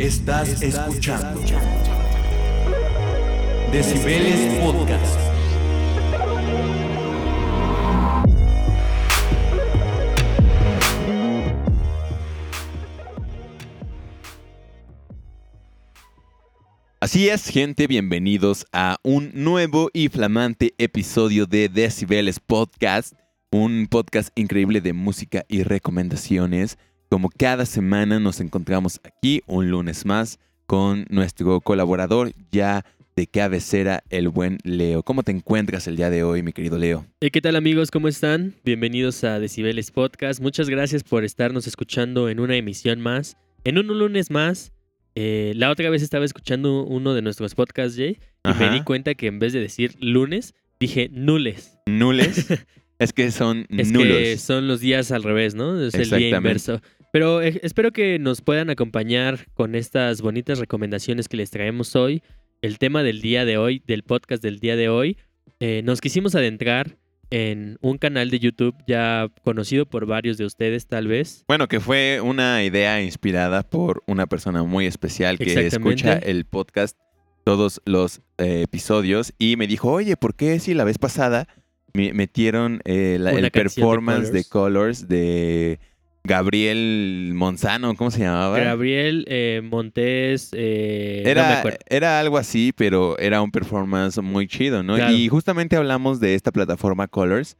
Estás escuchando Decibeles Podcast. Así es, gente, bienvenidos a un nuevo y flamante episodio de Decibeles Podcast, un podcast increíble de música y recomendaciones como cada semana nos encontramos aquí un lunes más con nuestro colaborador ya de cabecera, el buen Leo. ¿Cómo te encuentras el día de hoy, mi querido Leo? ¿Qué tal amigos? ¿Cómo están? Bienvenidos a Decibeles Podcast. Muchas gracias por estarnos escuchando en una emisión más, en un lunes más. Eh, la otra vez estaba escuchando uno de nuestros podcasts, Jay, y me di cuenta que en vez de decir lunes, dije nules. ¿Nules? es que son es Que son los días al revés, ¿no? Es el día inverso. Pero eh, espero que nos puedan acompañar con estas bonitas recomendaciones que les traemos hoy. El tema del día de hoy, del podcast del día de hoy, eh, nos quisimos adentrar en un canal de YouTube ya conocido por varios de ustedes tal vez. Bueno, que fue una idea inspirada por una persona muy especial que escucha el podcast todos los eh, episodios y me dijo, oye, ¿por qué si la vez pasada metieron el performance de Colors de Gabriel Monzano, ¿cómo se llamaba? Gabriel eh, Montes. Eh, era, era algo así, pero era un performance muy chido, ¿no? Y justamente hablamos de esta plataforma Colors,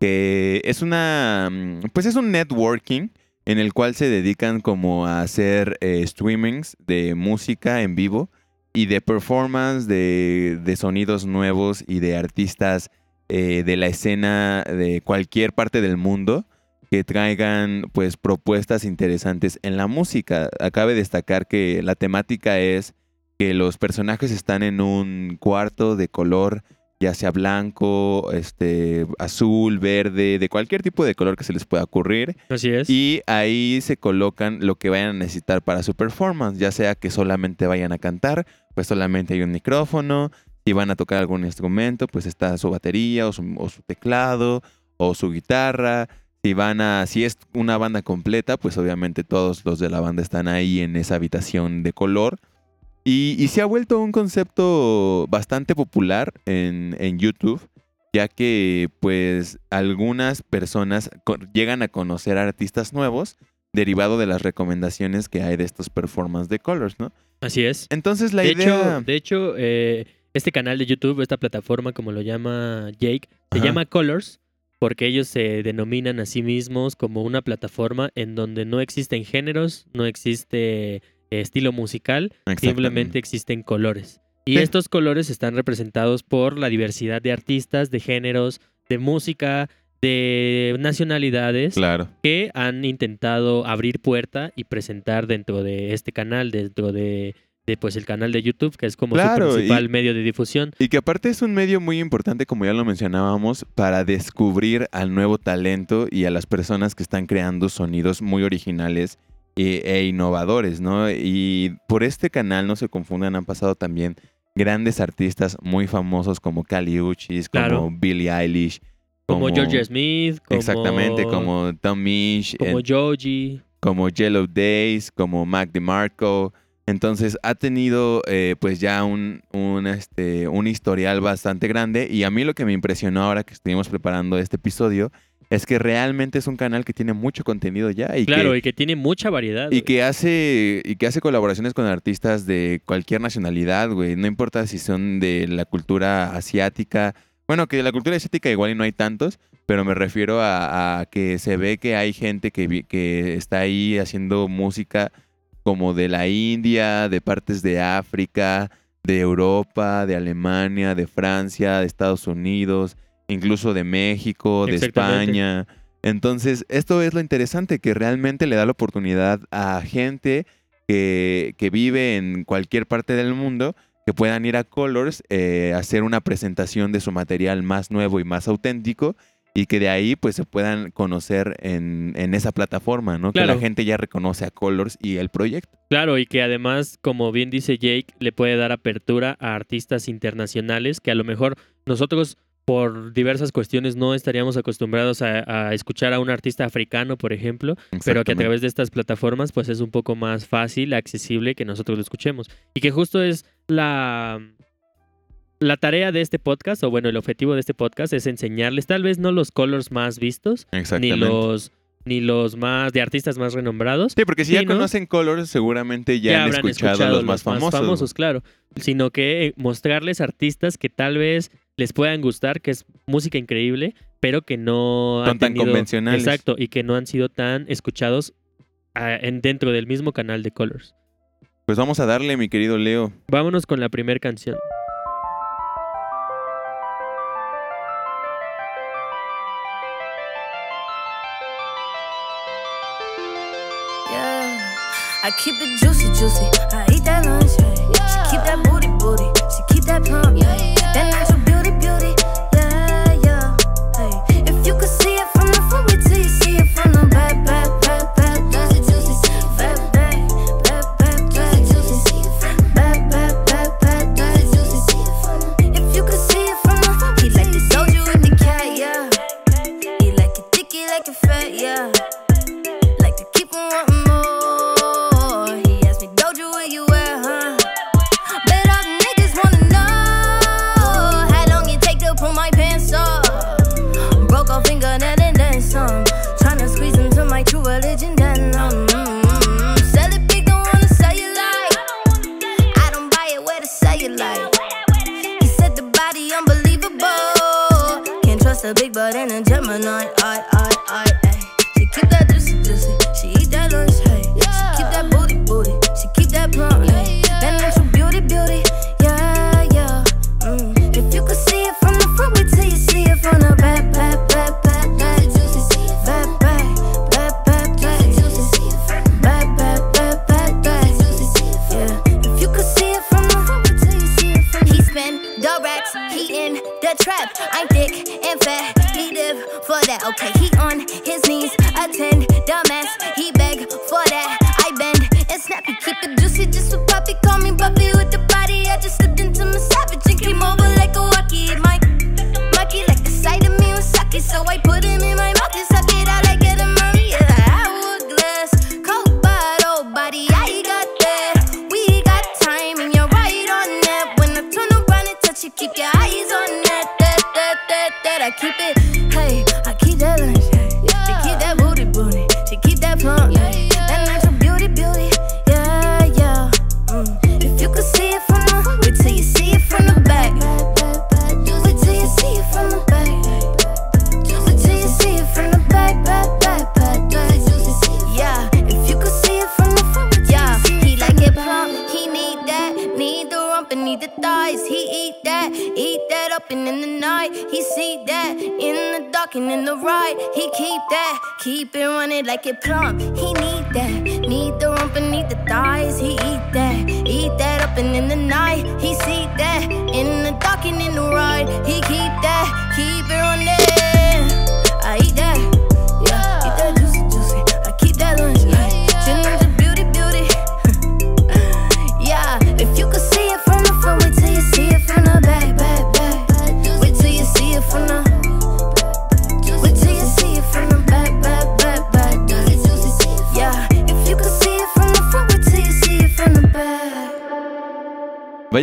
que es una. Mm, pues es un networking en el cual se dedican como a hacer eh, streamings de música en vivo y de performance de, de sonidos nuevos y de artistas de la escena de cualquier parte del mundo que traigan pues propuestas interesantes en la música. Acabe destacar que la temática es que los personajes están en un cuarto de color ya sea blanco, este, azul, verde, de cualquier tipo de color que se les pueda ocurrir. Así es. Y ahí se colocan lo que vayan a necesitar para su performance, ya sea que solamente vayan a cantar, pues solamente hay un micrófono, si van a tocar algún instrumento, pues está su batería o su, o su teclado o su guitarra, si van a, si es una banda completa, pues obviamente todos los de la banda están ahí en esa habitación de color. Y, se ha vuelto un concepto bastante popular en, YouTube, ya que pues algunas personas llegan a conocer artistas nuevos derivado de las recomendaciones que hay de estos performances de colors, ¿no? Así es. Entonces la de idea... Hecho, de hecho, eh, este canal de YouTube, esta plataforma, como lo llama Jake, se llama Colors porque ellos se denominan a sí mismos como una plataforma en donde no existen géneros, no existe eh, estilo musical, simplemente existen colores. Y estos colores están representados por la diversidad de artistas, de géneros, de música, de nacionalidades que han intentado abrir puerta y presentar dentro de este canal, dentro de de pues el canal de YouTube, que es como su principal medio de difusión. Y que aparte es un medio muy importante, como ya lo mencionábamos, para descubrir al nuevo talento y a las personas que están creando sonidos muy originales e, e innovadores, ¿no? Y por este canal, no se confundan, han pasado también grandes artistas muy famosos como Kali Uchis, como Billie Eilish. Como, George Smith. exactamente, como Tom Misch. Como Joji. Como Yellow Days, como Mac DeMarco. Entonces ha tenido eh, pues ya un, un, este, un historial bastante grande y a mí lo que me impresionó ahora que estuvimos preparando este episodio es que realmente es un canal que tiene mucho contenido ya. Y claro, y que tiene mucha variedad. Y que, hace, y que hace colaboraciones con artistas de cualquier nacionalidad, güey. No importa si son de la cultura asiática. Bueno, que de la cultura asiática igual y no hay tantos, pero me refiero a, a que se ve que hay gente que, que está ahí haciendo música como de la India, de partes de África, de Europa, de Alemania, de Francia, de Estados Unidos, incluso de México, de España. Entonces, esto es lo interesante, que realmente le da la oportunidad a gente que, que vive en cualquier parte del mundo que puedan ir a Colors, eh, hacer una presentación de su material más nuevo y más auténtico y que de ahí pues se puedan conocer en, en esa plataforma, ¿no? Que la gente ya reconoce a Colors y el proyecto. Claro, y que además, como bien dice Jake, le puede dar apertura a artistas internacionales que a lo mejor nosotros por diversas cuestiones no estaríamos acostumbrados a, a, escuchar a un artista africano, por ejemplo, pero que a través de estas plataformas pues es un poco más fácil, accesible que nosotros lo escuchemos. Y que justo es la la tarea de este podcast, o bueno, el objetivo de este podcast es enseñarles, tal vez no los colors más vistos, ni los ni los más de artistas más renombrados. Sí, porque si ya conocen Colors, seguramente ya, ya han escuchado, los, más famosos. Más famosos, claro. Sino que eh, mostrarles artistas que tal vez les puedan gustar, que es música increíble, pero que no Son han tan convencionales. Exacto, y que no han sido tan escuchados dentro del mismo canal de Colors. Pues vamos a darle, mi querido Leo. Vámonos con la primera canción. I keep it juicy, juicy. I eat that lunch. Yeah. She keep that booty, booty. She keep that pump. a big butt and a Gemini. I, I.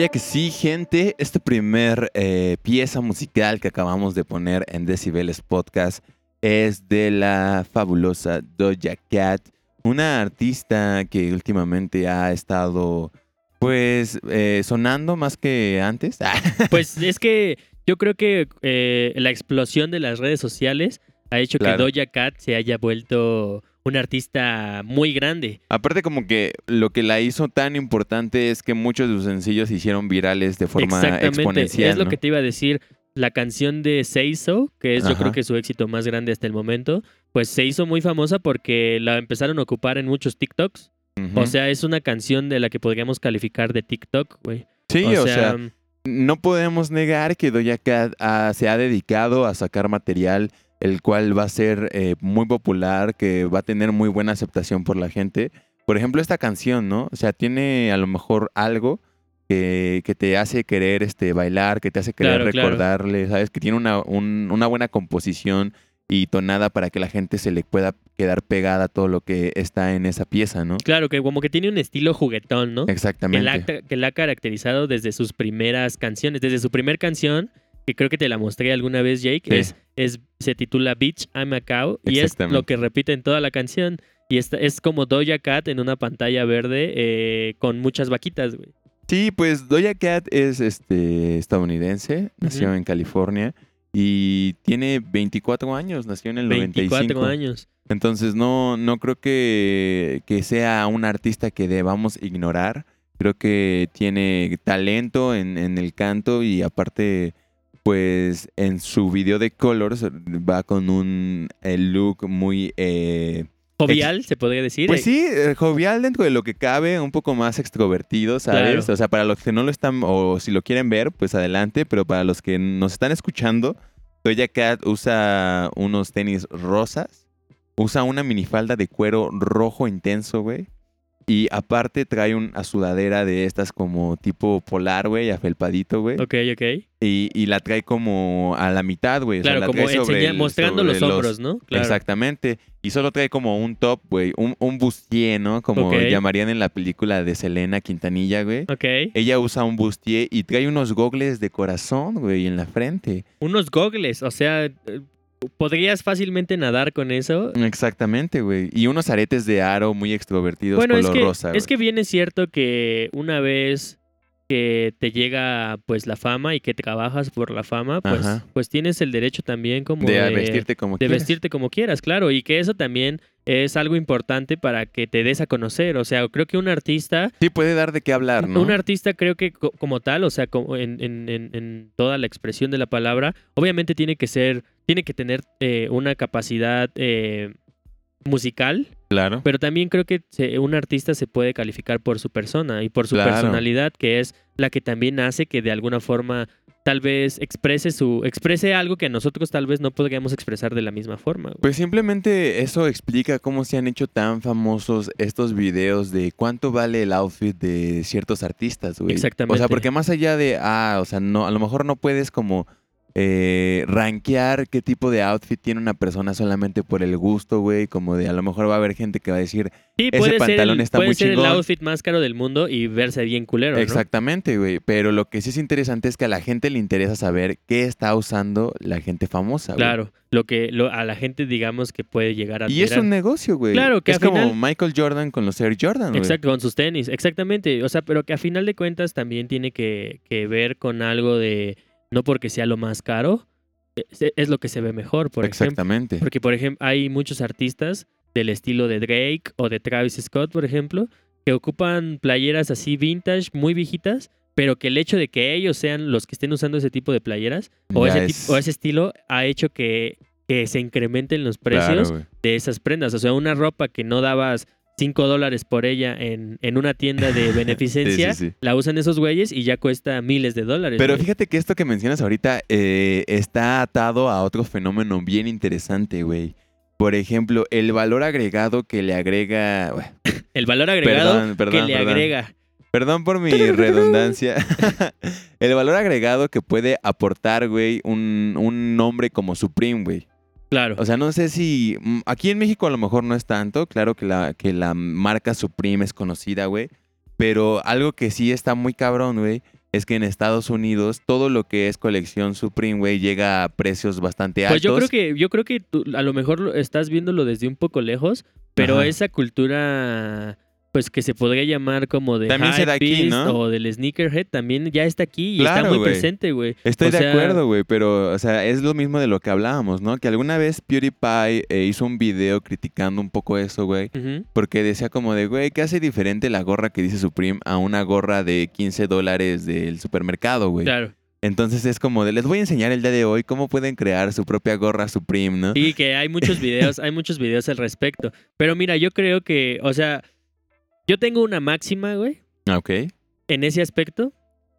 Vaya que sí, gente. Esta primer eh, pieza musical que acabamos de poner en Decibeles Podcast es de la fabulosa Doja Cat, una artista que últimamente ha estado, pues, eh, sonando más que antes. pues es que yo creo que eh, la explosión de las redes sociales ha hecho que Doja Cat se haya vuelto un artista muy grande. Aparte como que lo que la hizo tan importante es que muchos de sus sencillos se hicieron virales de forma Exactamente. exponencial. Es lo que te iba a decir. La canción de Seiso, que es yo creo que su éxito más grande hasta el momento, pues se hizo muy famosa porque la empezaron a ocupar en muchos TikToks. O sea, es una canción de la que podríamos calificar de TikTok, güey. Sí, o, sea, no podemos negar que Doja Cat ah, se ha dedicado a sacar material el cual va a ser eh, muy popular, que va a tener muy buena aceptación por la gente. Por ejemplo, esta canción, ¿no? O sea, tiene a lo mejor algo que, que te hace querer este, bailar, que te hace querer recordarle, ¿sabes? Que tiene una, una buena composición y tonada para que la gente se le pueda quedar pegada a todo lo que está en esa pieza, ¿no? Claro, que como que tiene un estilo juguetón, ¿no? Exactamente. Que la, que la ha caracterizado desde sus primeras canciones. Desde su primer canción, que creo que te la mostré alguna vez, Jake, Sí. es, es, se titula Beach I'm a Cow y es lo que repite en toda la canción. Y esta, es como Doja Cat en una pantalla verde eh, con muchas vaquitas, güey. Sí, pues Doja Cat es este, estadounidense, nació en California y tiene 24 años, nació en el 24 95. años. Entonces no, no creo que, que sea un artista que debamos ignorar. Creo que tiene talento en, en el canto y aparte, pues en su video de Colors va con un eh, look muy... eh, Jovial, se podría decir. pues eh, sí, eh, jovial dentro de lo que cabe, un poco más extrovertido, ¿sabes? Claro. O sea, para los que no lo están, o si lo quieren ver, pues adelante, pero para los que nos están escuchando, Doja Cat usa unos tenis rosas, usa una minifalda de cuero rojo intenso, güey. Y aparte trae una sudadera de estas como tipo polar, güey, afelpadito, güey. Ok, ok. Y, y la trae como a la mitad, güey. o sea, Claro, la como sobre enseña- el- mostrando sobre los hombros, ¿no? Claro. Exactamente. Y solo trae como un top, güey. Un, un bustier, ¿no? Como llamarían en la película de Selena Quintanilla, güey. Ok. Ella usa un bustier y trae unos gogles de corazón, güey, en la frente. Unos gogles, o sea, eh, podrías fácilmente nadar con eso. Exactamente, güey. Y unos aretes de aro muy extrovertidos Bueno, es color que, rosa. es que bien es cierto que una vez que te llega pues la fama y que trabajas por la fama, pues, Ajá. pues tienes el derecho también como de, de, vestirte como de quieras. vestirte como quieras, claro, y que eso también es algo importante para que te des a conocer. O sea, creo que un artista Sí, puede dar de qué hablar, ¿no? Un artista creo que co- como tal, o sea, como en, en- en- en toda la expresión de la palabra, obviamente tiene que ser, tiene que tener eh, una capacidad eh, musical, Claro. pero también creo que se- un artista se puede calificar por su persona y por su Claro. personalidad, que es la que también hace que de alguna forma tal vez exprese su exprese algo que nosotros tal vez no podríamos expresar de la misma forma. güey. Pues simplemente eso explica cómo se han hecho tan famosos estos videos de cuánto vale el outfit de ciertos artistas, güey. O Exactamente. sea, porque más allá de, ah, o sea, no, a lo mejor no puedes como eh, rankear qué tipo de outfit tiene una persona solamente por el gusto, güey. Como de, a lo mejor va a haber gente que va a decir, Sí, ese puede pantalón el, está puede muy ser el chingón. outfit más caro del mundo y verse bien culero, exactamente, güey. Pero lo que sí es interesante es que a la gente le interesa saber qué está usando la gente famosa, güey. Claro, lo que lo- a la gente digamos que puede llegar a Y es un negocio, güey. Claro, que es como final- Michael Jordan con los Air Jordan, güey. Exacto, con sus tenis, exactamente. O sea, pero que a final de cuentas también tiene que, que ver con algo de, no porque sea lo más caro, es, es lo que se ve mejor, por ejemplo. Exactamente. Porque, por ejemplo, hay muchos artistas del estilo de Drake o de Travis Scott, por ejemplo, que ocupan playeras así vintage, muy viejitas, pero que el hecho de que ellos sean los que estén usando ese tipo de playeras o, ese, es- tipo- o ese estilo ha hecho que, que se incrementen los precios de esas prendas. O sea, una ropa que no dabas 5 dólares por ella en, en una tienda de beneficencia, Sí, sí, sí. la usan esos güeyes y ya cuesta miles de dólares. Pero güey. fíjate que esto que mencionas ahorita eh, está atado a otro fenómeno bien interesante, güey. Por ejemplo, el valor agregado que le agrega... bueno, el valor agregado Perdón, perdón, que le perdón. agrega. Perdón por mi redundancia. el valor agregado que puede aportar, güey, un, un nombre como Supreme, güey. Claro. O sea, no sé si... mm, Aquí en México a lo mejor no es tanto. Claro que la, que la marca Supreme es conocida, güey. Pero algo que sí está muy cabrón, güey, es que en Estados Unidos todo lo que es colección Supreme, güey, llega a precios bastante altos. Pues yo creo que, yo creo que tú, a lo mejor estás viéndolo desde un poco lejos, pero Ajá. esa cultura, pues que se podría llamar como de También se da aquí, ¿no? o del sneakerhead, también ya está aquí y Claro, está muy presente, güey. Estoy O de sea, acuerdo, güey, pero, o sea, es lo mismo de lo que hablábamos, ¿no? Que alguna vez PewDiePie eh, hizo un video criticando un poco eso, güey. Porque decía como de, güey, ¿qué hace diferente la gorra que dice Supreme a una gorra de 15 dólares del supermercado, güey? Claro. Entonces es como de, les voy a enseñar el día de hoy cómo pueden crear su propia gorra Supreme, ¿no? Sí, que hay muchos videos, hay muchos videos al respecto. Pero mira, yo creo que, o sea, yo tengo una máxima, güey, Ah, Ok. en ese aspecto.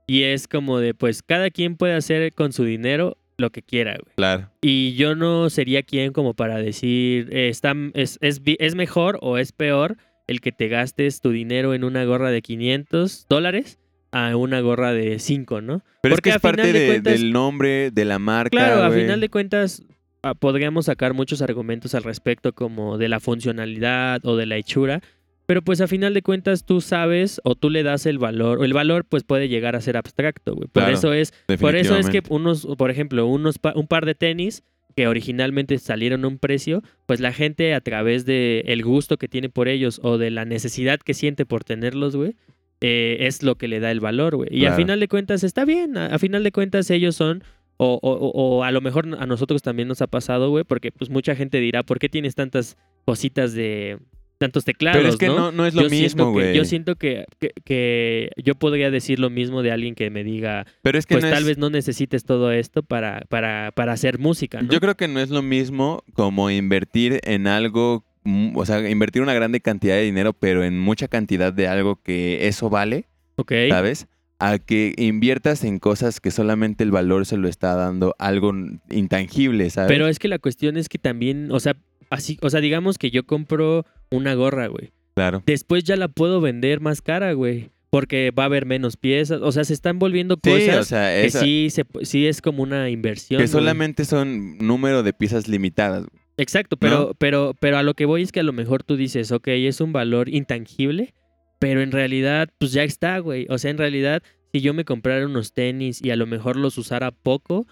Y es como de, pues, cada quien puede hacer con su dinero lo que quiera, güey. Claro. Y yo no sería quien como para decir, eh, está, es, es, es mejor o es peor el que te gastes tu dinero en una gorra de 500 dólares a una gorra de 5, ¿no? Pero Porque es que es parte de de- cuentas- del nombre, de la marca. Claro, a final de cuentas ah, podríamos sacar muchos argumentos al respecto como de la funcionalidad o de la hechura, pero pues a final de cuentas tú sabes o tú le das el valor, o el valor pues puede llegar a ser abstracto, güey. Por Claro, eso es por eso es que unos, por ejemplo, unos pa- un par de tenis que originalmente salieron a un precio, pues la gente a través de el gusto que tiene por ellos o de la necesidad que siente por tenerlos, güey, eh, es lo que le da el valor, güey. Y a final de cuentas está bien, a, a final de cuentas ellos son o, o- o- o a lo mejor a nosotros también nos ha pasado, güey, porque pues mucha gente dirá, ¿por qué tienes tantas cositas de tantos teclados, Pero es que no? no, no es lo yo mismo, güey. Yo siento que, que, que yo podría decir lo mismo de alguien que me diga, Pero es que pues no tal es- vez no necesites todo esto para, para, para hacer música, ¿no? Yo creo que no es lo mismo como invertir en algo, mm, o sea, invertir una grande cantidad de dinero, pero en mucha cantidad de algo que eso vale, Ok. ¿sabes? A que inviertas en cosas que solamente el valor se lo está dando algo intangible, ¿sabes? Pero es que la cuestión es que también, o sea, así, o sea, digamos que yo compro una gorra, güey. claro. Después ya la puedo vender más cara, güey. Porque va a haber menos piezas. O sea, se están volviendo Sí, cosas o sea, que sí, se, sí es como una inversión. que güey. solamente son número de piezas limitadas. Exacto, pero, pero, pero a lo que voy es que a lo mejor tú dices, ok, es un valor intangible, pero en realidad, pues ya está, güey. O sea, en realidad, si yo me comprara unos tenis y a lo mejor los usara poco,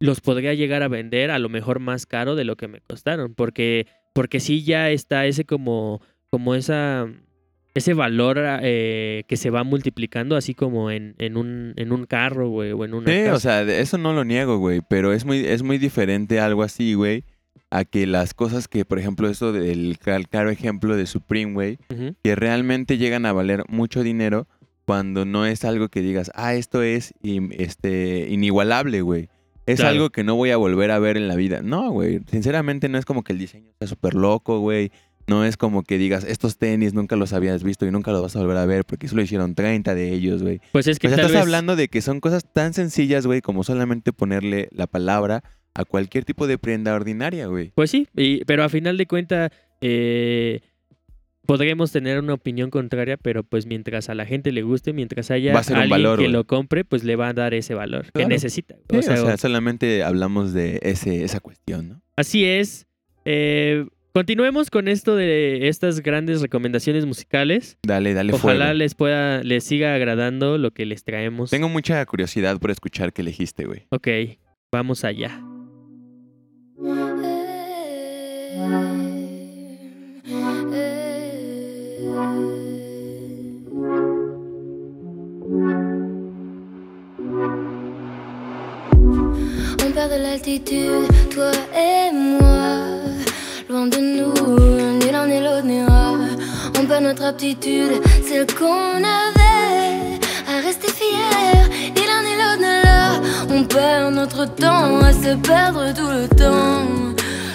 los podría llegar a vender a lo mejor más caro de lo que me costaron. Porque, porque sí ya está ese como, como esa, ese valor eh, que se va multiplicando, así como en, en, un, en un carro, güey, o en una Sí, casa. o sea, eso no lo niego, güey, pero es muy, es muy diferente algo así, güey, a que las cosas que, por ejemplo, eso del claro ejemplo de Supreme, güey, que realmente llegan a valer mucho dinero cuando no es algo que digas, ah, esto es este, inigualable, güey. Es Claro. algo que no voy a volver a ver en la vida. No, güey. Sinceramente no es como que el diseño sea súper loco, güey. No es como que digas, estos tenis nunca los habías visto y nunca los vas a volver a ver porque solo hicieron 30 de ellos, güey. Pues es que Pues tal estás vez- hablando de que son cosas tan sencillas, güey, como solamente ponerle la palabra a cualquier tipo de prenda ordinaria, güey. Pues sí, y- pero a final de cuentas eh, podremos tener una opinión contraria, pero pues mientras a la gente le guste, mientras haya Va a ser un alguien valor, que lo compre, pues le va a dar ese valor que necesita. Sí, O sea, solamente hablamos de ese, esa cuestión, ¿no? así es. Eh, continuemos con esto de estas grandes recomendaciones musicales. Dale, dale Ojalá fuego. les pueda, les siga agradando lo que les traemos. Tengo mucha curiosidad por escuchar qué elegiste, güey. Ok, vamos allá. On perd de l'altitude, toi et moi. Loin de nous, ni l'un ni l'autre n'ira. On perd notre aptitude, celle qu'on avait à rester fier. Ni l'un ni l'autre là. On perd notre temps à se perdre tout le temps.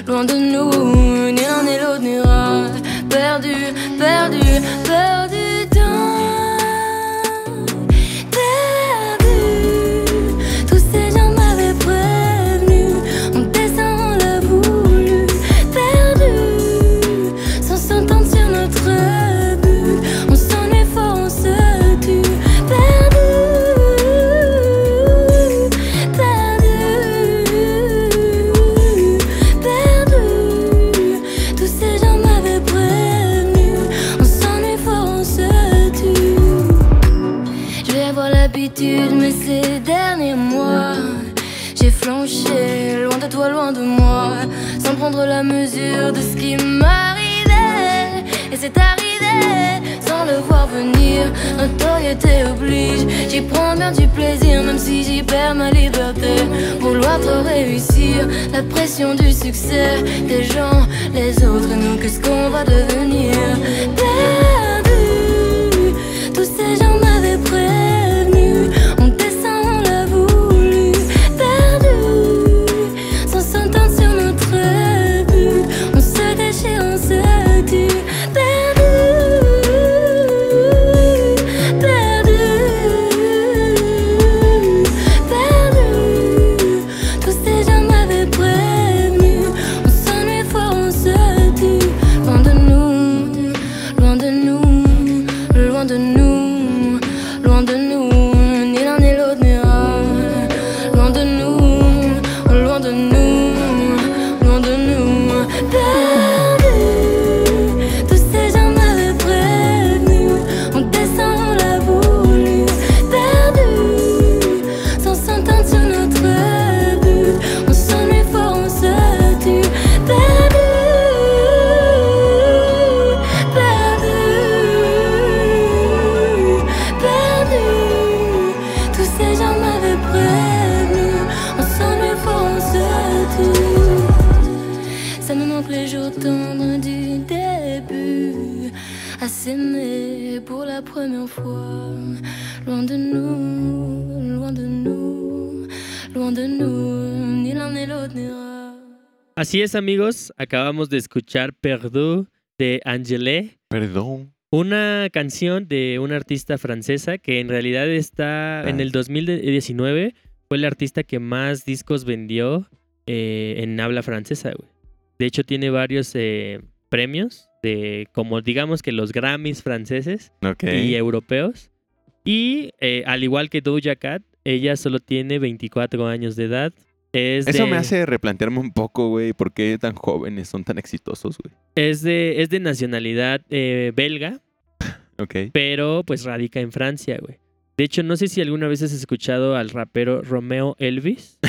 Loin de nous, ni l'un ni l'autre n'ira. Perdu, perdu. Perdu, loin de toi, loin de moi, sans prendre la mesure de ce qui m'arrivait. Et c'est arrivé, sans le voir venir, notoriété oblige. J'y prends bien du plaisir, même si j'y perds ma liberté. Vouloir trop réussir, la pression du succès des gens, les autres nous, qu'est-ce qu'on va devenir? Perdu, tous ces gens m'avaient prévenu. prévenus, on s'en est fonce Ça me manque les jours tendres du début, à s'aimer pour la première fois, loin de nous, loin de nous, loin de nous, ni l'un ni l'autre n'ira. Así es amigos, acabamos de escuchar Perdón de Angelé. Perdón. Una canción de una artista francesa que en realidad está en el 2019 fue la artista que más discos vendió eh, en habla francesa, güey. De hecho tiene varios eh, premios de como digamos que los Grammys franceses y europeos. Y eh, al igual que Doja Cat, ella solo tiene 24 años de edad. Es Eso de- me hace replantearme un poco, güey, por qué tan jóvenes son tan exitosos, güey. es de es de nacionalidad eh, belga, Ok. pero pues radica en Francia, güey. De hecho, no sé si alguna vez has escuchado al rapero Romeo Elvis.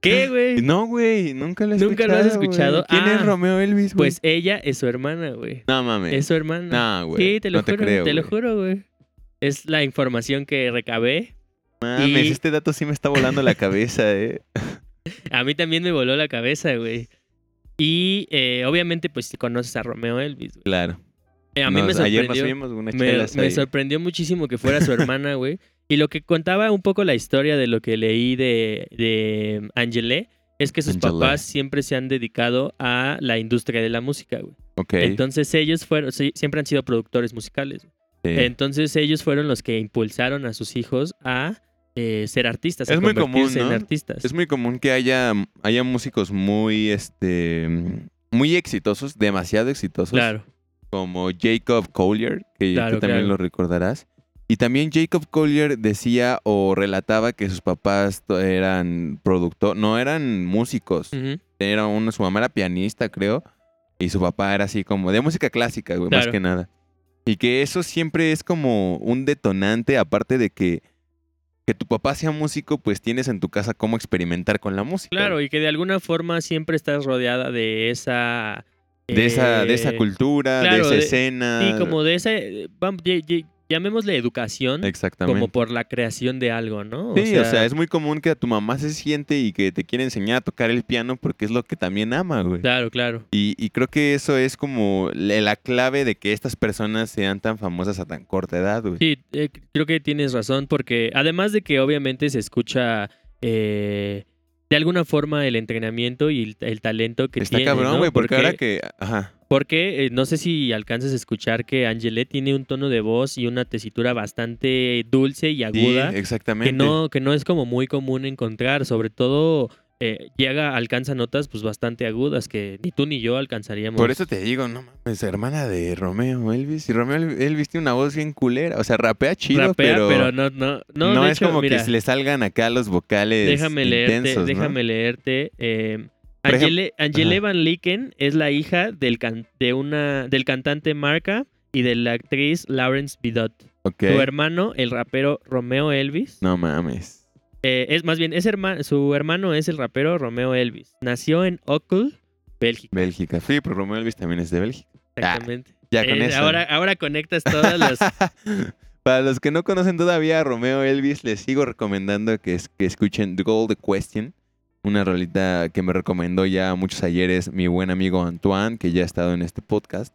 ¿Qué, güey? no, güey, nunca lo he ¿Nunca lo has escuchado? ¿Quién Ah, es Romeo Elvis, güey? Pues ella es su hermana, güey. no mames. Es su hermana. No, güey. sí, te lo no juro, te creo. te lo juro, güey. Es la información que recabé. Mames, Y- este dato sí me está volando la cabeza, eh. A mí también me voló la cabeza, güey. Y eh, obviamente, pues si conoces a Romeo Elvis, güey. Claro. Eh, a mí me Nos- Ayer nos sorprendió. unas Me, me sorprendió muchísimo que fuera su hermana, güey. Y lo que contaba un poco la historia de lo que leí de, de Angelé es que sus papás siempre se han dedicado a la industria de la música, güey. Ok. Entonces ellos fueron, siempre han sido productores musicales. sí. Entonces ellos fueron los que impulsaron a sus hijos a eh, ser artistas, Es muy común, artistas. Es muy común que haya, haya músicos muy, este, muy exitosos, demasiado exitosos. Claro, Como Jacob Collier, que Claro, tú también claro. lo recordarás. Y también Jacob Collier decía o relataba que sus papás eran productores, no eran músicos. Era uno, su mamá era pianista, creo. Y su papá era así como de música clásica, güey, más que nada. Y que eso siempre es como un detonante, aparte de que, que tu papá sea músico, pues tienes en tu casa cómo experimentar con la música. Claro, y que de alguna forma siempre estás rodeada de esa... De esa, de esa eh, cultura, claro, de esa escena. Sí, como de esa, llamémosle educación, Exactamente. como por la creación de algo, ¿no? Sí, o sea, es muy común que a tu mamá se siente y que te quiere enseñar a tocar el piano porque es lo que también ama, güey. Claro, claro. Y, y creo que eso es como la la clave de que estas personas sean tan famosas a tan corta edad, güey. Sí, eh, creo que tienes razón, porque además de que obviamente se escucha eh, de alguna forma el entrenamiento y el, el talento que Está tiene, cabrón, ¿no? güey, porque, ahora que... Ajá. Porque eh, no sé si alcanzas a escuchar que Angelet tiene un tono de voz y una tesitura bastante dulce y Sí, aguda. exactamente. que no, que no es como muy común encontrar, sobre todo eh, llega, alcanza notas pues bastante agudas que ni tú ni yo alcanzaríamos. Por eso te digo, no mames, hermana de Romeo Elvis. Y Romeo Elvis tiene una voz bien culera. O sea, rapea chido, Rapea, pero, pero, no, no, no, no, es hecho, como mira, que le salgan acá los vocales déjame leerte, intensos, ¿no? déjame leerte. eh, Angele, Angele. Van Licken es la hija del, can- de una, del cantante Marca y de la actriz Lawrence Bidot. Su hermano, el rapero Romeo Elvis, No mames. eh, es más bien, es herma- su hermano es el rapero Romeo Elvis. Nació en Ocul, Bélgica. Bélgica. Sí, pero Romeo Elvis también es de Bélgica. Exactamente. Ya con Eh, eso. Ahora, ahora conectas todas las. Para los que no conocen todavía a Romeo Elvis, les sigo recomendando que, es- que escuchen The Gold Question, una rolita que me recomendó ya muchos ayeres mi buen amigo Antoine, que ya ha estado en este podcast.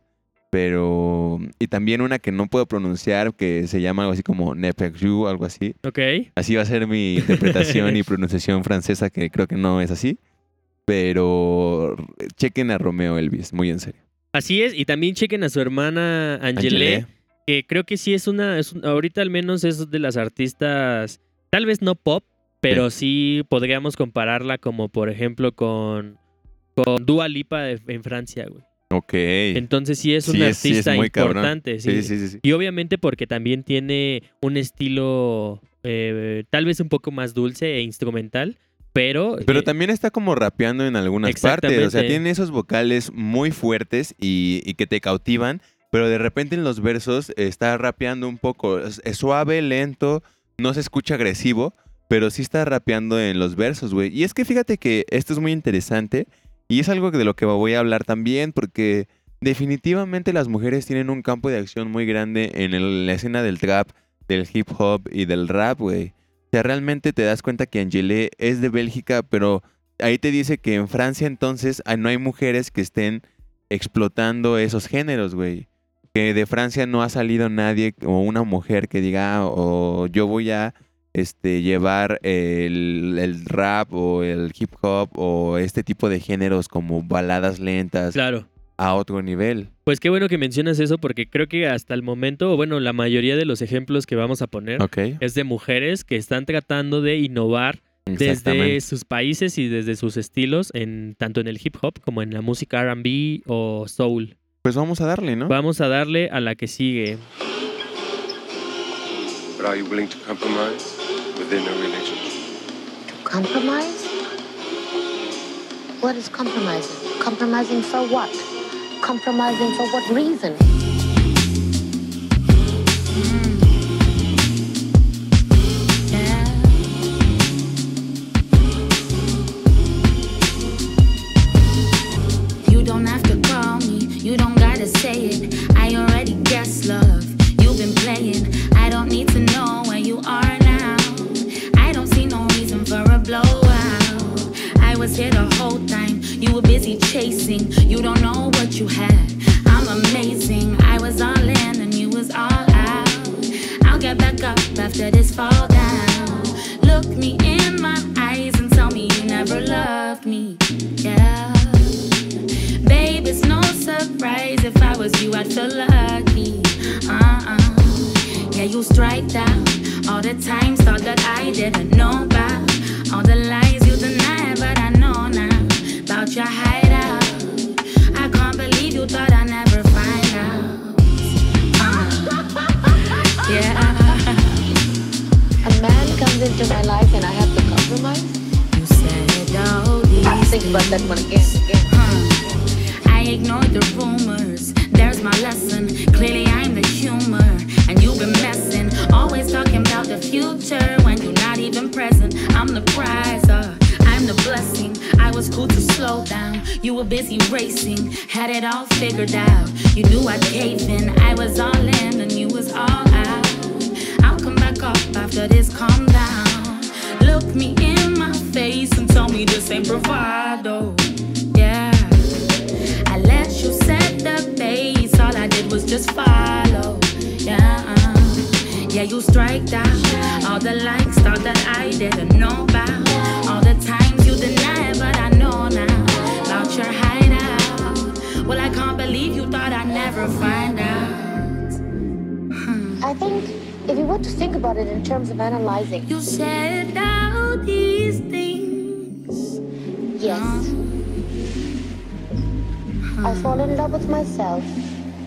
Pero. Y también una que no puedo pronunciar, que se llama algo así como Nepegju, algo así. Ok. Así va a ser mi interpretación y pronunciación francesa, que creo que no es así. Pero chequen a Romeo Elvis, muy en serio. Así es. Y también chequen a su hermana Angelé. que creo que sí es una. Es ahorita al menos es de las artistas. Tal vez no pop, pero sí podríamos compararla como, por ejemplo, con. Con Dua Lipa de- en Francia, güey. Ok. Entonces sí es Sí, es- sí es artista importante. Sí, sí, sí. Y obviamente porque también tiene un estilo eh, tal vez un poco más dulce e instrumental, pero... Pero eh, también está como rapeando en algunas partes. O sea, tiene esos vocales muy fuertes y, y que te cautivan, pero de repente en los versos está rapeando un poco. Es, es suave, lento, no se escucha agresivo, pero sí está rapeando en los versos, güey. Y es que fíjate que esto es muy interesante y es algo de lo que voy a hablar también, porque definitivamente las mujeres tienen un campo de acción muy grande en la escena del trap, del hip hop y del rap, güey. O sea, realmente te das cuenta que Angele es de Bélgica, pero ahí te dice que en Francia entonces ah, no hay mujeres que estén explotando esos géneros, güey. Que de Francia no ha salido nadie o una mujer que diga, "Ah, o yo voy a este, llevar el, el rap o el hip hop o este tipo de géneros como baladas lentas Claro. a otro nivel. Pues qué bueno que mencionas eso porque creo que hasta el momento, o bueno, la mayoría de los ejemplos que vamos a poner es de mujeres que están tratando de innovar desde sus países y desde sus estilos, en, tanto en el hip hop como en la música RB o soul. Pues vamos a darle, ¿no? Vamos a darle a la que sigue. But are you willing to compromise within a relationship? To compromise? What is compromising? Compromising for what? Compromising for what reason? Was here the whole time, you were busy chasing. You don't know what you had. I'm amazing, I was all in and you was all out. I'll get back up after this fall down. Look me in my eyes and tell me you never loved me. Yeah. Babe, it's no surprise if I was you, I'd feel lucky. Uh-uh. Yeah, you strike down all the times thought that I didn't know into my life and I have to compromise? You said all these Think about that one again. again. Huh. I ignored the rumors. There's my lesson. Clearly, I'm the humor. And you've been messing. Always talking about the future when you're not even present. I'm the prize. Uh, I'm the blessing. I was cool to slow down. You were busy racing. Had it all figured out. You knew I'd cave in. I was all in and you was all out. I'll come back up after this. Calm down. Look me in my face and tell me this ain't bravado. Yeah. I let you set the pace. All I did was just follow. Yeah. Yeah, you strike down all the likes, thought that I didn't know about. All the times you deny, but I know now about your hideout. Well, I can't believe you thought I'd never find out. Hmm. I think if you were to think about it in terms of analyzing, You said all these things. yes. I fall in love with myself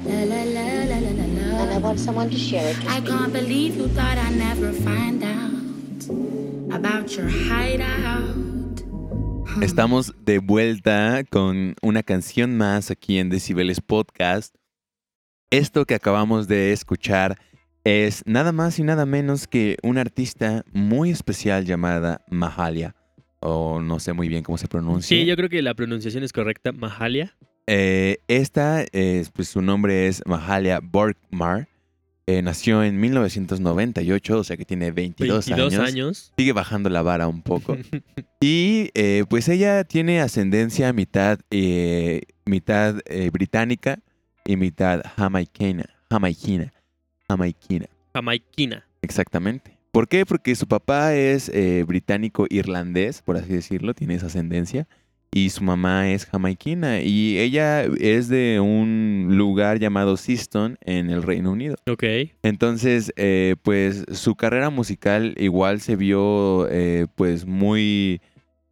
La, la, la, la, la, la, la. and I want someone to share it with I me. can't believe you thought I'd never find out about your hideout. Estamos de vuelta con una canción más aquí en Decibeles Podcast. Esto que acabamos de escuchar es nada más y nada menos que una artista muy especial llamada Mahalia. O no sé muy bien cómo se pronuncia. Sí, yo creo que la pronunciación es correcta. Mahalia. Eh, esta, es, pues su nombre es Mahalia Borgmar. Eh, nació en 1998, o sea que tiene 22, 22 años. años. Sigue bajando la vara un poco. Y eh, pues ella tiene ascendencia mitad, eh, mitad británica y mitad jamaiquina. Jamaiquina. Jamaiquina. Jamaiquina. Exactamente. ¿Por qué? Porque su papá es eh, británico-irlandés, por así decirlo, tiene esa ascendencia. Y su mamá es jamaiquina. Y ella es de un lugar llamado Seaston en el Reino Unido. Ok. Entonces, eh, pues su carrera musical igual se vio eh, pues muy,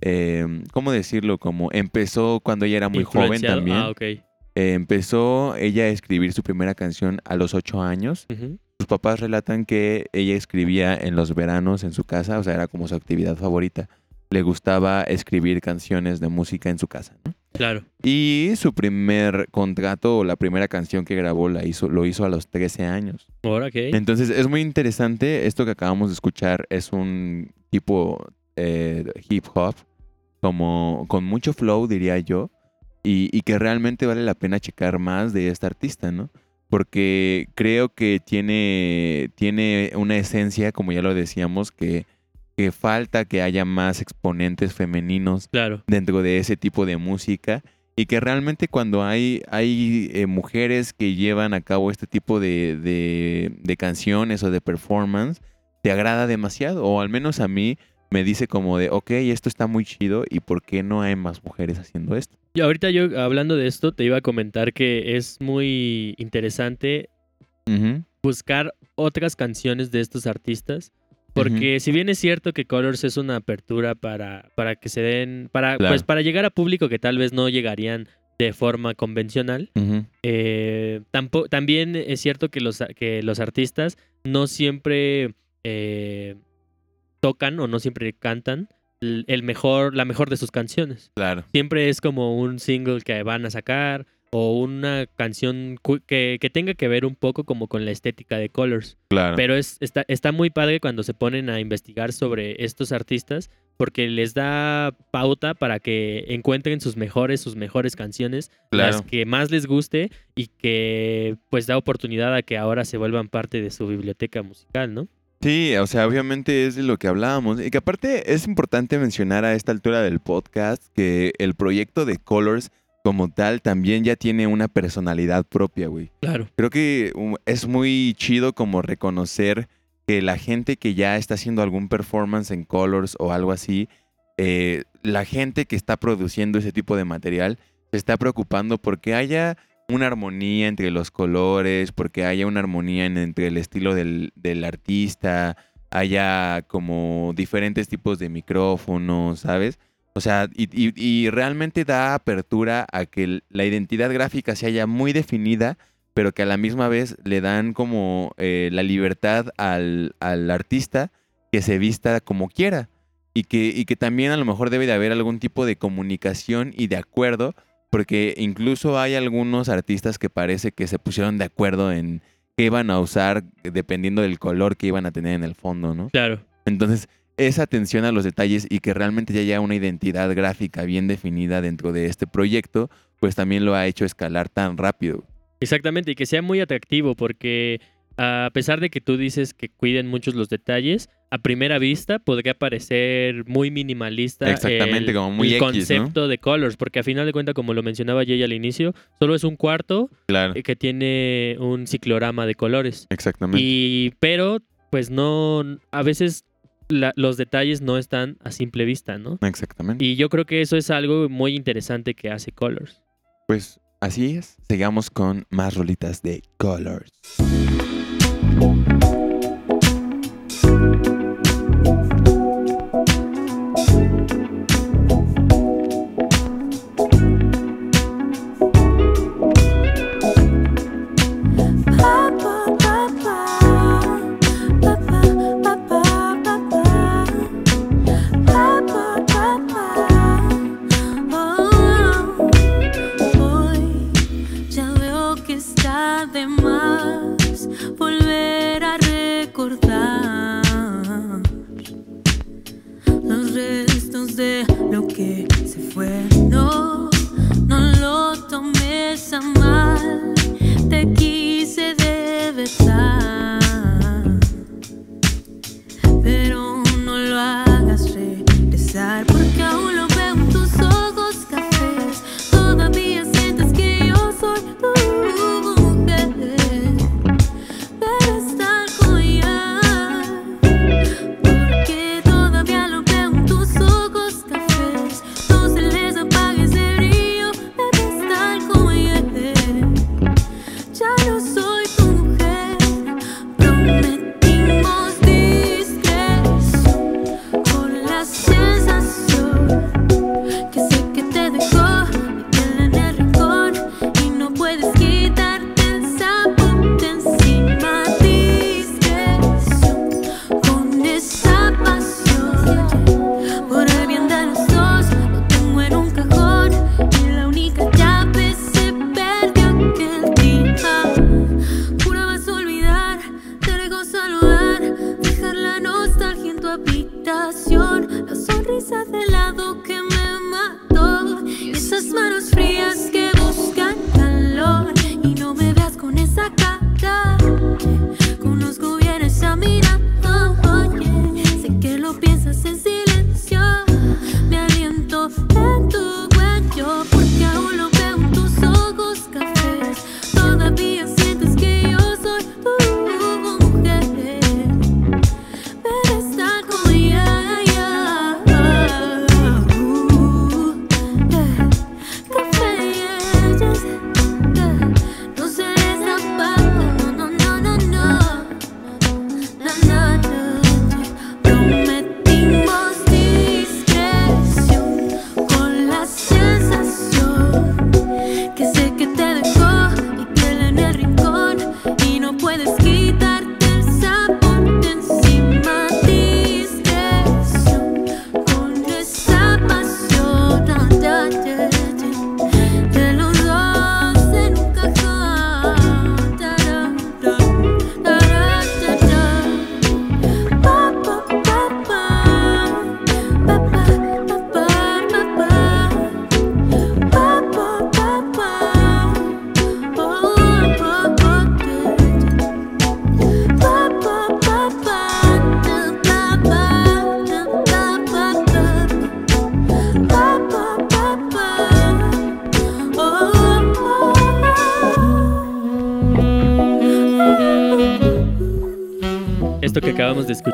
eh, ¿cómo decirlo? Como empezó cuando ella era muy joven Influenciado. también. Ah, ok. Eh, empezó ella a escribir su primera canción a los ocho años. Sus papás relatan que ella escribía en los veranos en su casa, o sea, era como su actividad favorita. Le gustaba escribir canciones de música en su casa, ¿no? Claro. Y su primer contrato o la primera canción que grabó la hizo, lo hizo a los 13 años. Ahora, ok. Entonces es muy interesante. Esto que acabamos de escuchar es un tipo eh, hip hop, como con mucho flow, diría yo, y, y que realmente vale la pena checar más de esta artista, ¿no? Porque creo que tiene, tiene una esencia, como ya lo decíamos, que, que falta que haya más exponentes femeninos Claro. dentro de ese tipo de música y que realmente cuando hay, hay eh, mujeres que llevan a cabo este tipo de, de, de canciones o de performance, te agrada demasiado, o al menos a mí me dice como de, ok, esto está muy chido y ¿por qué no hay más mujeres haciendo esto? Y ahorita yo hablando de esto te iba a comentar que es muy interesante buscar otras canciones de estos artistas. Porque si bien es cierto que Colors es una apertura para, para que se den, para, Claro. pues para llegar a público que tal vez no llegarían de forma convencional, eh, tampo- también es cierto que los, que los artistas no siempre eh, tocan o no siempre cantan el mejor, la mejor de sus canciones. Claro. Siempre es como un single que van a sacar o una canción que, que tenga que ver un poco como con la estética de Colors. Claro. Pero es, está, está muy padre cuando se ponen a investigar sobre estos artistas porque les da pauta para que encuentren sus mejores, sus mejores canciones, las que más les guste y que pues da oportunidad a que ahora se vuelvan parte de su biblioteca musical, ¿no? Sí, o sea, obviamente es de lo que hablábamos. Y que aparte es importante mencionar a esta altura del podcast que el proyecto de Colors como tal también ya tiene una personalidad propia, güey. Claro. Creo que um, es muy chido como reconocer que la gente que ya está haciendo algún performance en Colors o algo así, eh, la gente que está produciendo ese tipo de material se está preocupando porque haya una armonía entre los colores, porque haya una armonía en- entre el estilo del, del artista, haya como diferentes tipos de micrófonos, ¿sabes? O sea, y, y- y realmente da apertura a que la identidad gráfica se haya muy definida, pero que a la misma vez le dan como eh, la libertad al, al artista que se vista como quiera. Y que, y que también a lo mejor debe de haber algún tipo de comunicación y de acuerdo, porque incluso hay algunos artistas que parece que se pusieron de acuerdo en qué iban a usar dependiendo del color que iban a tener en el fondo, ¿no? Claro. Entonces, esa atención a los detalles y que realmente ya haya una identidad gráfica bien definida dentro de este proyecto, pues también lo ha hecho escalar tan rápido. Exactamente, y que sea muy atractivo porque a pesar de que tú dices que cuiden muchos los detalles, a primera vista podría parecer muy minimalista Exactamente, el, como muy el X, ¿no? concepto de Colors, porque a final de cuentas, como lo mencionaba Jay al inicio, solo es un cuarto Claro, que tiene un ciclorama de colores. exactamente. Y pero pues no a veces la- los detalles no están a simple vista, ¿no? Exactamente. Y yo creo que eso es algo muy interesante que hace Colors. Pues así es. Sigamos con más rolitas de Colors. Lo que se fue.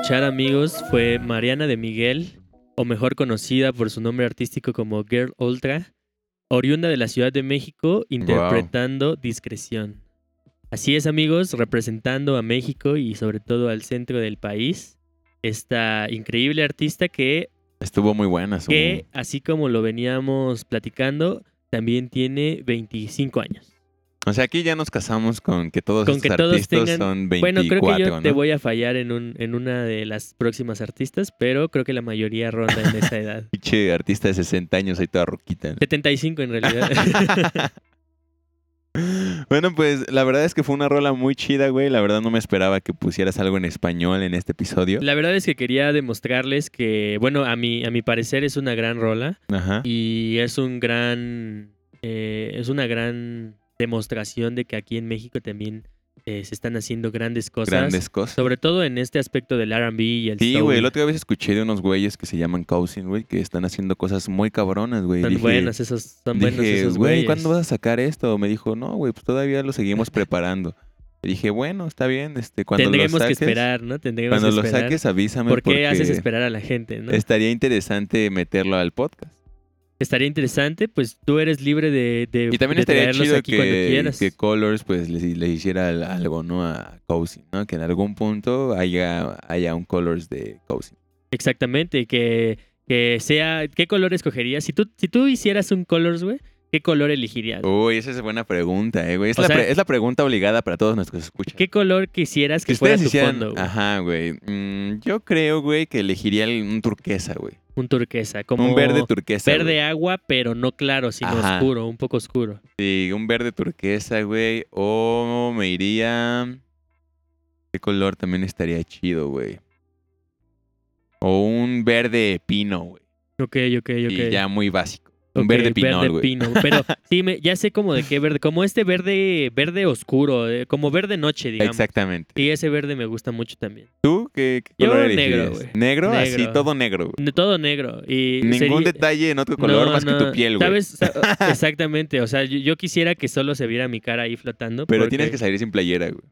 Escuchar, amigos, fue Mariana de Miguel, o mejor conocida por su nombre artístico como Girl Ultra, oriunda de la Ciudad de México, interpretando Discreción. Así es, amigos, representando a México y sobre todo al centro del país, esta increíble artista que, Estuvo muy buena. su- que así como lo veníamos platicando, también tiene 25 años. O sea, aquí ya nos casamos con que todos Con estos que todos artistas tengan- son 24, Bueno, creo que yo te ¿no? voy a fallar en, un, en una de las próximas artistas, pero creo que la mayoría ronda en esa edad. Pinche artista de 60 años ahí toda roquita. 75 en realidad. Bueno, pues la verdad es que fue una rola muy chida, güey. La verdad no me esperaba que pusieras algo en español en este episodio. La verdad es que quería demostrarles que, bueno, a mi, a mi parecer es una gran rola Ajá. y es un gran, eh, es una gran demostración de que aquí en México también eh, se están haciendo grandes cosas. Grandes cosas. Sobre todo en este aspecto del R&B y el Sí, güey. La otra vez escuché de unos güeyes que se llaman Cousin, güey, que están haciendo cosas muy cabronas, güey. Son Dije- buenas esos, son buenos Dije, esos güey. ¿cuándo vas a sacar esto? Me dijo, no, güey, pues todavía lo seguimos preparando. Y dije, bueno, está bien, este, cuando Tendremos lo que saques, esperar, ¿no? Tendremos cuando que lo esperar. saques avísame ¿Por qué haces esperar a la gente, no? estaría interesante meterlo al podcast. Estaría interesante, pues tú eres libre de, de, Y también de estaría chido aquí que, quieras. que Colors pues les, les hiciera al- algo, ¿no? A Cousin, ¿no? Que en algún punto haya, haya un Colors de Cousin. Exactamente, que, que sea... ¿Qué color escogerías? Si tú, si tú hicieras un Colors, güey, ¿qué color elegirías? Uy, esa es buena pregunta, eh, güey. Es, la sea- pre- es la pregunta obligada para todos nuestros escuchas. ¿Qué color quisieras Si que fuera ustedes tu hicieran... fondo? güey? Ajá, güey. Mm, yo creo, güey, que elegiría el- un turquesa, güey. Un turquesa, como... Un verde turquesa. Verde güey. agua, pero no claro, sino Ajá. oscuro, un poco oscuro. Sí, un verde turquesa, güey. O me iría... ¿Qué color también estaría chido, güey? O un verde pino, güey. Ok, ok, ok. Y ya muy básico. Un verde pinol, güey. pino. Pero sí, me, ya sé como de qué verde. Como este verde, verde oscuro, eh, como verde noche, digamos. Exactamente. Y ese verde me gusta mucho también. ¿Tú qué, qué Yo color negro, güey. ¿Negro? Así, todo negro, güey. De todo negro. Y Ningún sería- detalle en otro color No, más que tu piel, güey. ¿Sabes? Sa- Exactamente. O sea, yo, yo quisiera que solo se viera mi cara ahí flotando. Pero porque- tienes que salir sin playera, güey.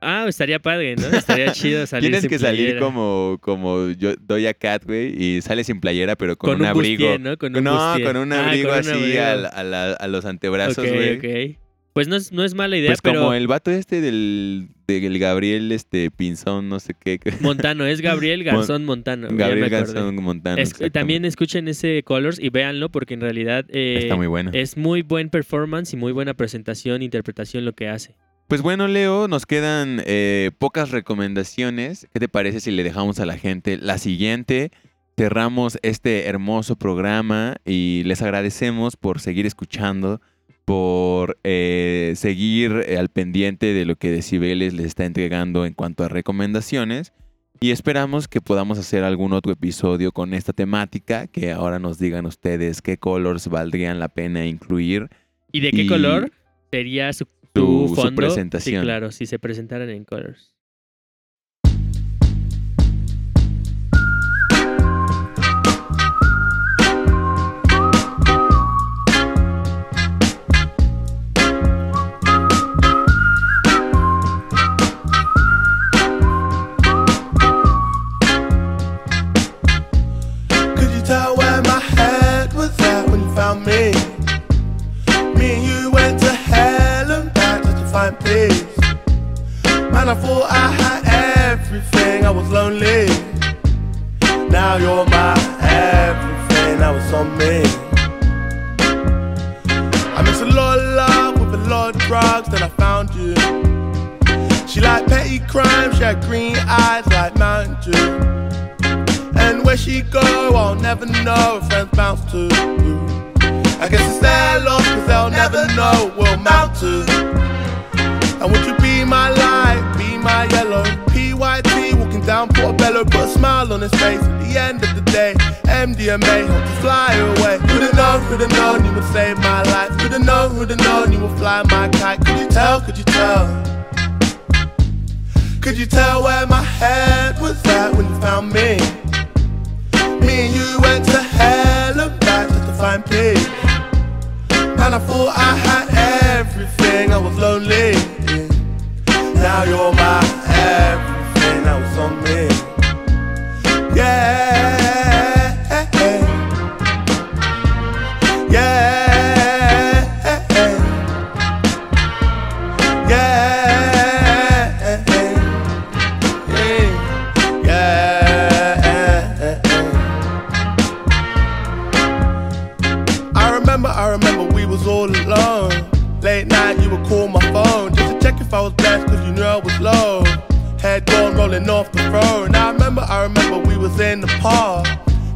Ah, estaría padre, ¿no? Estaría chido salir Tienes sin que salir como, como yo, Doya Cat, güey, y sales sin playera, pero con, con, un, abrigo. bustier, ¿no? Con un no, bustier. con un Ah, abrigo un así abrigo. a, la- a los antebrazos, güey. ok. Pues no es, no es mala idea, Pues pero como el vato este del, del Gabriel este Pinzón, no sé qué. Montano, es Gabriel Garzón Montano. Gabriel. Garzón Montano. Es- también escuchen ese Colors y véanlo porque en realidad eh, Está muy bueno. es muy buen performance y muy buena presentación, interpretación lo que hace. Pues bueno, Leo, nos quedan eh, pocas recomendaciones. ¿Qué te parece si le dejamos a la gente la siguiente? Cerramos este hermoso programa y les agradecemos por seguir escuchando, por eh, seguir eh, al pendiente de lo que Decibeles les está entregando en cuanto a recomendaciones. Y esperamos que podamos hacer algún otro episodio con esta temática, que ahora nos digan ustedes qué colors valdrían la pena incluir. ¿Y de qué Y color sería su, su- su su fondo? presentación. Sí, claro, si se presentaran en Colors. MDMA helped to fly away. Who'd have known, who'd have known you would save my life? Who'd have known, who'd have known you would fly my kite? Could you tell, could you tell? Could you tell where my head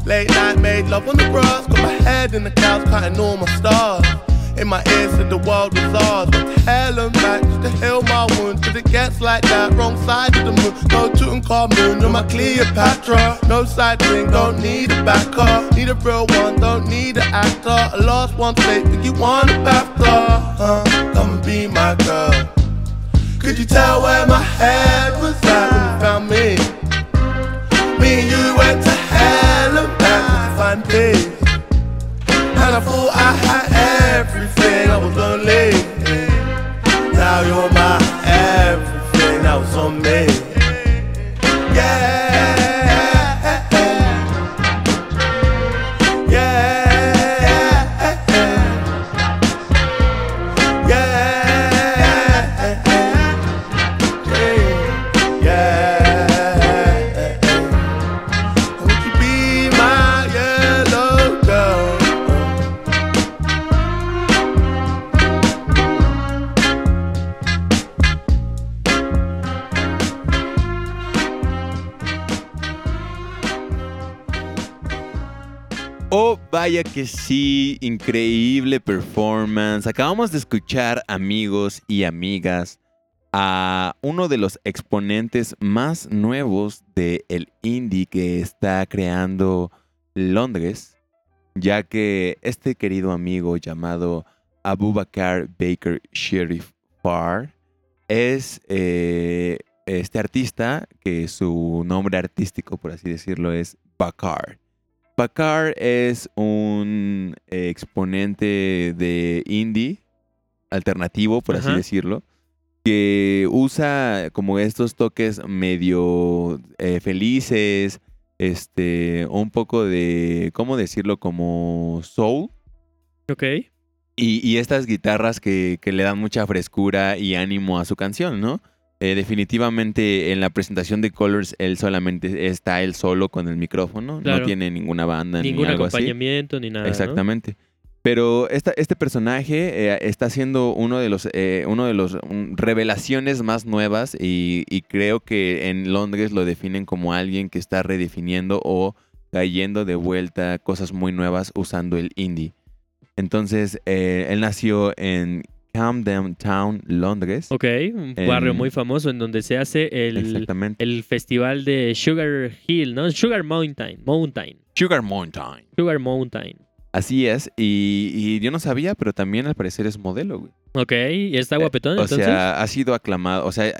Late night made love on the grass, got my head in the clouds, counting all my stars. In my ears said the world was ours. but hell am I just to heal my wounds? Cause it gets like that, wrong side of the moon. No Tutankhamun, you're my Cleopatra. No side ring, don't need a backer. Need a real one, don't need an actor. A lost one fake, think you want a BAFTA. Uh, come and be my girl. Could you tell where my head was at when you found me? Me and you went to hell and back find peace. And I thought I had everything, I was lonely. Now you're my everything, that was on me. Vaya que sí, increíble performance. Acabamos de escuchar, amigos y amigas, a uno de los exponentes más nuevos del el indie que está creando Londres, ya que este querido amigo llamado Abubakar Baker Sheriff Farr es eh, este artista que su nombre artístico, por así decirlo, es Bakar. Bakar es un eh, exponente de indie alternativo, por así decirlo, que usa como estos toques medio eh, felices, este, un poco de, ¿cómo decirlo? Como soul. Ok. Y, y estas guitarras que, que le dan mucha frescura y ánimo a su canción, ¿no? Eh, definitivamente en la presentación de Colors él solamente está él solo con el micrófono, Claro. no tiene ninguna banda Ningún ni algo así. acompañamiento ni nada. ¿no? Exactamente. Pero esta, este personaje eh, está siendo uno de los, eh, uno de los mm, revelaciones más nuevas y, y creo que en Londres lo definen como alguien que está redefiniendo o trayendo de vuelta cosas muy nuevas usando el indie. Entonces, eh, él nació en Camden Town, Londres. Ok, un barrio muy famoso en donde se hace el, el festival de Sugar Hill, ¿no? Sugar Mountain. Mountain. Sugar Mountain. Sugar Mountain. Así es. Y, y yo no sabía, pero también al parecer es modelo, güey. Ok, ¿y está guapetón O entonces? sea, ha sido aclamado, o sea,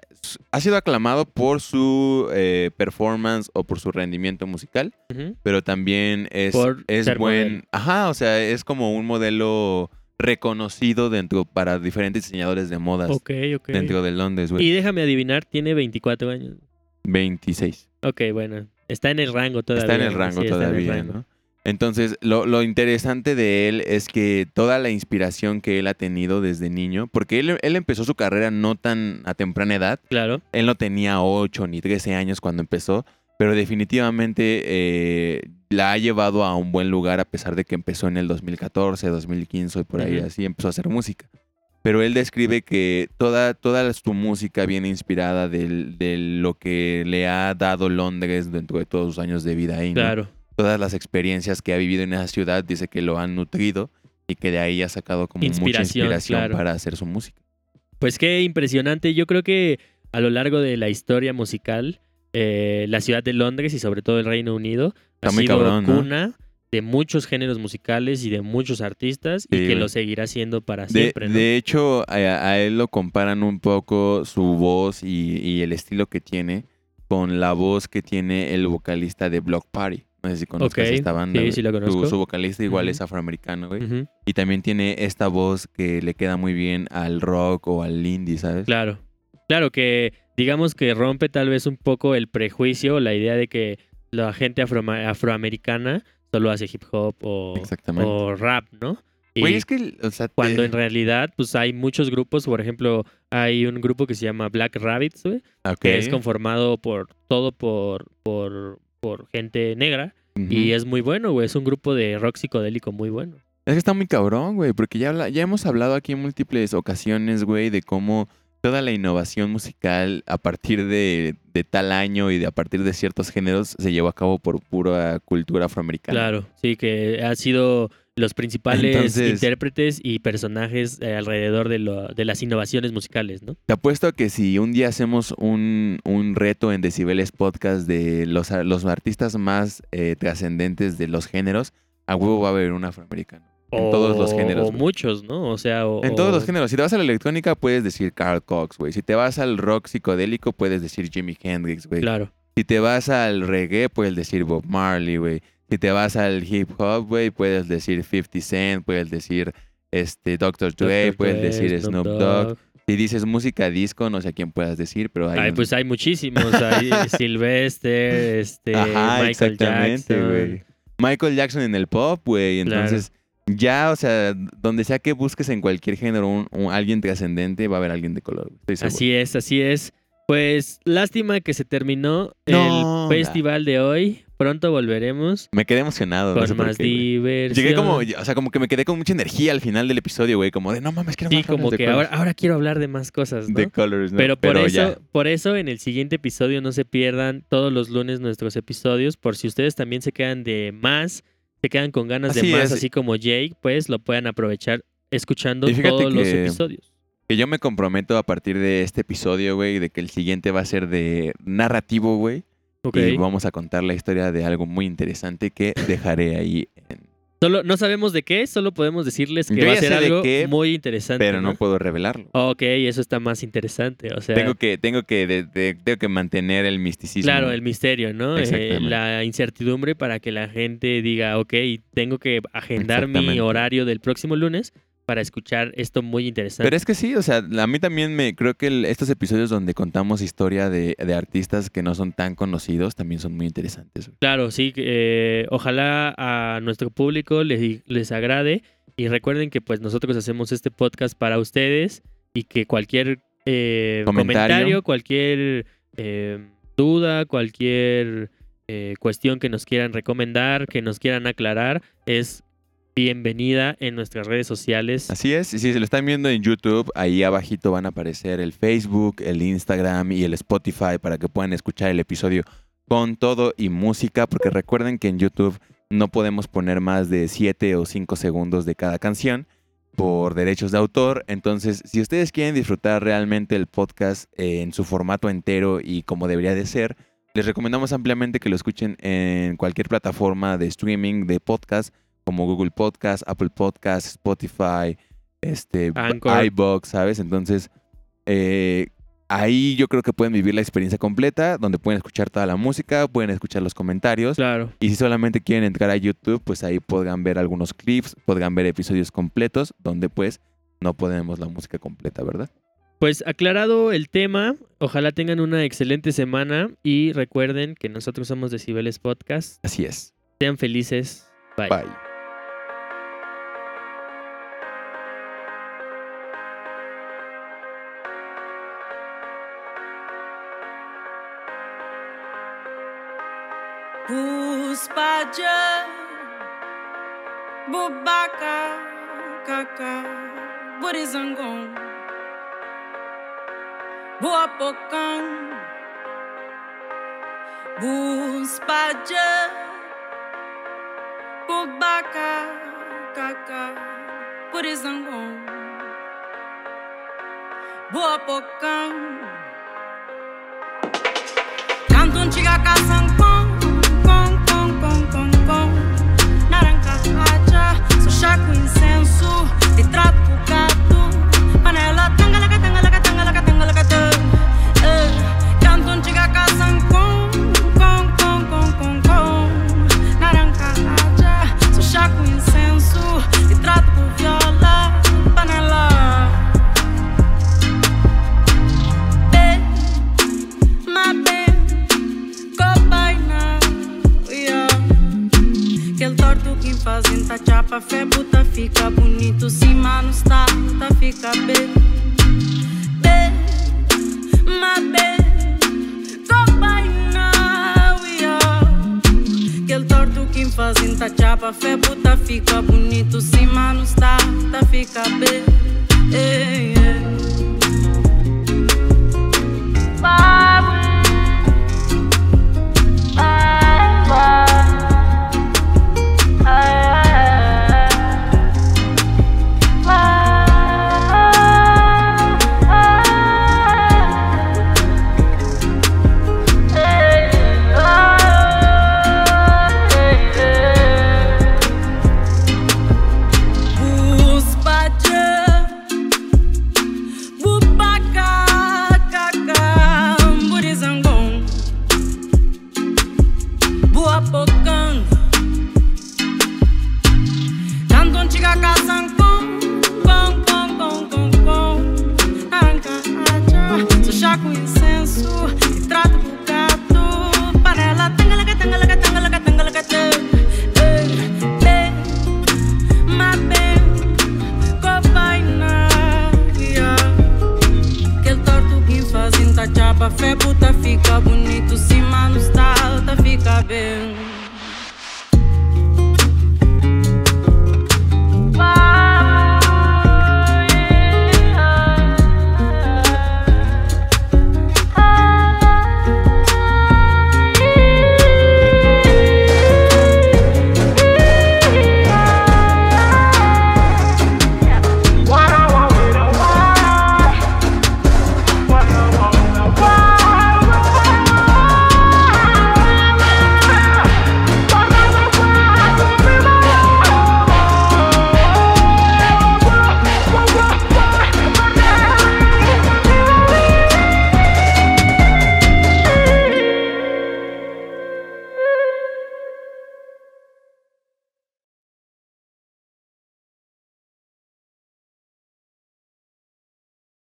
ha sido aclamado por su eh, performance o por su rendimiento musical, Ujú. pero también es, Por es buen, modelo. ajá, o sea, es como un modelo reconocido dentro para diferentes diseñadores de modas Ok, ok. dentro de Londres, Y güey. déjame adivinar, tiene 24 años. 26. Ok, bueno. Está en el rango todavía. Está en el rango Sí, está en el todavía, rango. ¿no? Entonces, lo, lo interesante de él es que toda la inspiración que él ha tenido desde niño, porque él, él empezó su carrera no tan a temprana edad, Claro. Él no tenía 8 ni 13 años cuando empezó, pero definitivamente eh, la ha llevado a un buen lugar a pesar de que empezó en el 2014, 2015 y por ahí así empezó a hacer música. Pero él describe que toda, toda su música viene inspirada del- de lo que le ha dado Londres dentro de todos sus años de vida ahí. ¿no? Claro. Todas las experiencias que ha vivido en esa ciudad dice que lo han nutrido y que de ahí ha sacado como mucha Inspiración, inspiración claro. para hacer su música. Pues qué impresionante. Yo creo que a lo largo de la historia musical, eh, la ciudad de Londres y sobre todo el Reino Unido ha Está muy sido cabrón, ¿no? cuna de muchos géneros musicales y de muchos artistas y que lo seguirá siendo para De, siempre. ¿no? de hecho, a, a él lo comparan un poco su voz y, y el estilo que tiene con la voz que tiene el vocalista de Block Party. No sé si conozcas esta banda. sí, güey. sí lo Su- conozco. Su, vocalista igual es afroamericano, güey. Y también tiene esta voz que le queda muy bien al rock o al indie, ¿sabes? Claro. Claro que digamos que rompe tal vez un poco el prejuicio, la idea de que la gente afroma- afroamericana solo hace hip hop o, rap, ¿no? Y Güey, es que, o sea, te- cuando en realidad pues hay muchos grupos, por ejemplo, hay un grupo que se llama Black Rabbits, güey, que es conformado por todo por, por, por gente negra y es muy bueno, güey, es un grupo de rock psicodélico muy bueno. Es que está muy cabrón, güey, porque ya, habla- ya hemos hablado aquí en múltiples ocasiones, güey, de cómo toda la innovación musical a partir de, de tal año y de a partir de ciertos géneros se llevó a cabo por pura cultura afroamericana. Claro, sí, que han sido los principales Entonces- intérpretes y personajes eh, alrededor de, lo- de las innovaciones musicales, ¿no? Te apuesto a que si un día hacemos un, un reto en Decibeles Podcast de los, los artistas más eh, trascendentes de los géneros, a huevo va a haber un afroamericano. En todos los géneros. O muchos, ¿no? O sea, o- En todos los géneros. Si te vas a la electrónica, puedes decir Carl Cox, güey. Si te vas al rock psicodélico, puedes decir Jimi Hendrix, güey. Claro. Si te vas al reggae, puedes decir Bob Marley, güey. Si te vas al hip hop, güey, puedes decir 50 Cent, puedes decir este Dr. Dre, Dr. puedes Dre, decir Snoop Dogg. Si dices música disco, no sé a quién puedas decir, pero hay Ay, un- pues hay muchísimos. Hay Sylvester, este, Ajá, Michael exactamente, Jackson. güey. Michael Jackson en el pop, güey. Claro. Ya, o sea, donde sea que busques en cualquier género un, un- alguien trascendente, va a haber alguien de color. Así es, así es. Pues lástima que se terminó No, el festival de hoy. Pronto volveremos Me quedé emocionado. no con sé más qué, diversión. Llegué como, o sea, como que me quedé con mucha energía al final del episodio, güey. Como de, no mames, quiero Sí, más como de que Colors". ahora, ahora quiero hablar de más cosas, ¿no? De Colors, ¿no? Pero por eso, ya. por eso en el siguiente episodio no se pierdan todos los lunes nuestros episodios, por si ustedes también se quedan de más, se quedan con ganas Así de más, es. así como Jake, pues lo puedan aprovechar escuchando todos los que- episodios. Que yo me comprometo a partir de este episodio, güey, de que el siguiente va a ser de narrativo, güey. Ok. Y vamos a contar la historia de algo muy interesante que dejaré ahí. en- Solo, no sabemos de qué, solo podemos decirles que Yo va a ser algo qué, muy interesante. Pero no puedo revelarlo. Ok, eso está más interesante. O sea, Tengo que, tengo que, de- de- tengo que mantener el misticismo. claro, el misterio, ¿no? Eh, la incertidumbre para que la gente diga, ok, tengo que agendar mi horario del próximo lunes para escuchar esto muy interesante. Pero es que sí, o sea, a mí también me creo que el- estos episodios donde contamos historia de, de artistas que no son tan conocidos también son muy interesantes. güey. Claro, sí, eh, ojalá a nuestro público les, les agrade y recuerden que pues nosotros hacemos este podcast para ustedes y que cualquier eh, Comentario. comentario, cualquier eh, duda, cualquier eh, cuestión que nos quieran recomendar, que nos quieran aclarar, es bienvenida en nuestras redes sociales. Así es, y si se lo están viendo en YouTube, ahí abajito van a aparecer el Facebook, el Instagram y el Spotify para que puedan escuchar el episodio con todo y música, porque recuerden que en YouTube no podemos poner más de 7 o 5 segundos de cada canción por derechos de autor. Entonces, si ustedes quieren disfrutar realmente el podcast eh, en su formato entero y como debería de ser, les recomendamos ampliamente que lo escuchen en cualquier plataforma de streaming de podcast como Google Podcast, Apple Podcast, Spotify, este, Anchor. iBox, ¿sabes? Entonces, eh, ahí yo creo que pueden vivir la experiencia completa, donde pueden escuchar toda la música, pueden escuchar los comentarios. Claro. Y si solamente quieren entrar a YouTube, pues ahí podrán ver algunos clips, podrán ver episodios completos, donde pues no podemos la música completa, ¿verdad? Pues aclarado el tema, ojalá tengan una excelente semana y recuerden que nosotros somos Decibeles Podcast. Así es. Sean felices. Bye. Bye. Puspaja Bubaka Kaka Burizangon Buapokang Buspaja Bubaka Kaka Burizangon Buapokang. Canto um chiga de trapo gato Panela tanga, laca, tanga, laca, tanga, laca, tanga, laca, tanga é, Canto antiga casa com, com, com, com, com, com. Naranca, haja, sushá com incenso. De trapo com viola, panela. Fazendo a chapa, fé, fica bonito se está tá fica bem. Bem, ma e combaina, Que el torto que faz em tachapa, fé puta fica bonito se está tá fica bem. Ei, ei. Bye.